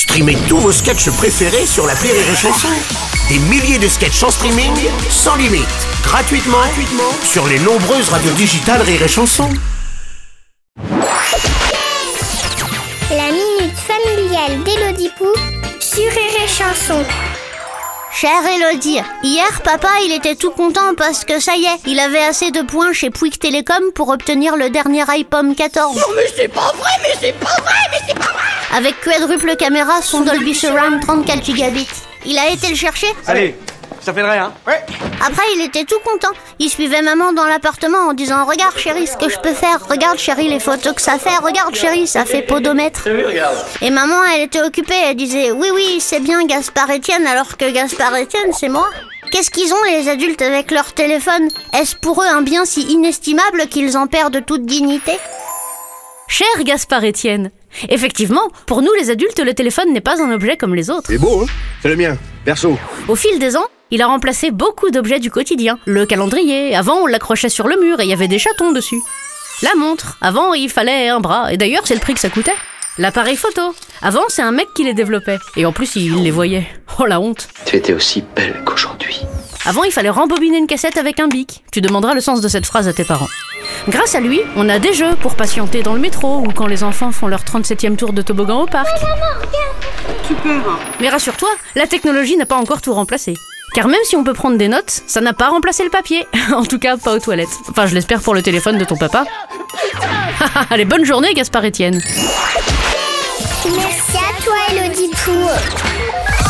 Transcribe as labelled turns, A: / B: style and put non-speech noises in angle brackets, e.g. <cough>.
A: Streamez tous vos sketchs préférés sur la Rire et Chanson. Des milliers de sketchs en streaming, sans limite, gratuitement, gratuitement sur les nombreuses radios digitales Rire et Chanson.
B: La minute familiale d'Élodie Pou sur Rire et Chanson.
C: Chère Elodie, hier papa il était tout content parce que ça y est, il avait assez de points chez Pouic Télécom pour obtenir le dernier iPhone 14.
D: Non mais c'est pas vrai, mais c'est pas vrai,
C: Avec quadruple caméra, son Dolby Surround 34 gigabits. Il a été le chercher
E: Allez, ça fait de rien. Ouais.
C: Après il était tout content. Il suivait maman dans l'appartement en disant Regarde chérie ce que je peux faire, regarde chérie les photos que ça fait, regarde chérie ça fait podomètre. Et maman elle était occupée, elle disait Oui oui c'est bien Gaspard Etienne alors que Gaspard Etienne c'est moi. Qu'est-ce qu'ils ont les adultes avec leur téléphone? Est-ce pour eux un bien si inestimable qu'ils en perdent toute dignité?
F: Cher Gaspard Etienne, effectivement, pour nous les adultes, le téléphone n'est pas un objet comme les autres.
G: C'est beau, hein? C'est le mien, perso.
F: Au fil des ans, il a remplacé beaucoup d'objets du quotidien. Le calendrier, avant on l'accrochait sur le mur et il y avait des chatons dessus. La montre, avant il fallait un bras, et d'ailleurs c'est le prix que ça coûtait. L'appareil photo, avant c'est un mec qui les développait, et en plus il les voyait. Oh la honte.
H: Tu étais aussi belle qu'aujourd'hui.
F: Avant il fallait rembobiner une cassette avec un bic. Tu demanderas le sens de cette phrase à tes parents. Grâce à lui, on a des jeux pour patienter dans le métro ou quand les enfants font leur 37e tour de toboggan au parc. Mais rassure-toi, la technologie n'a pas encore tout remplacé. Car même si on peut prendre des notes, ça n'a pas remplacé le papier. <laughs> en tout cas, pas aux toilettes. Enfin, je l'espère pour le téléphone de ton papa. <laughs> Allez, bonne journée, Gaspard Etienne.
B: Merci à toi Élodie Pou.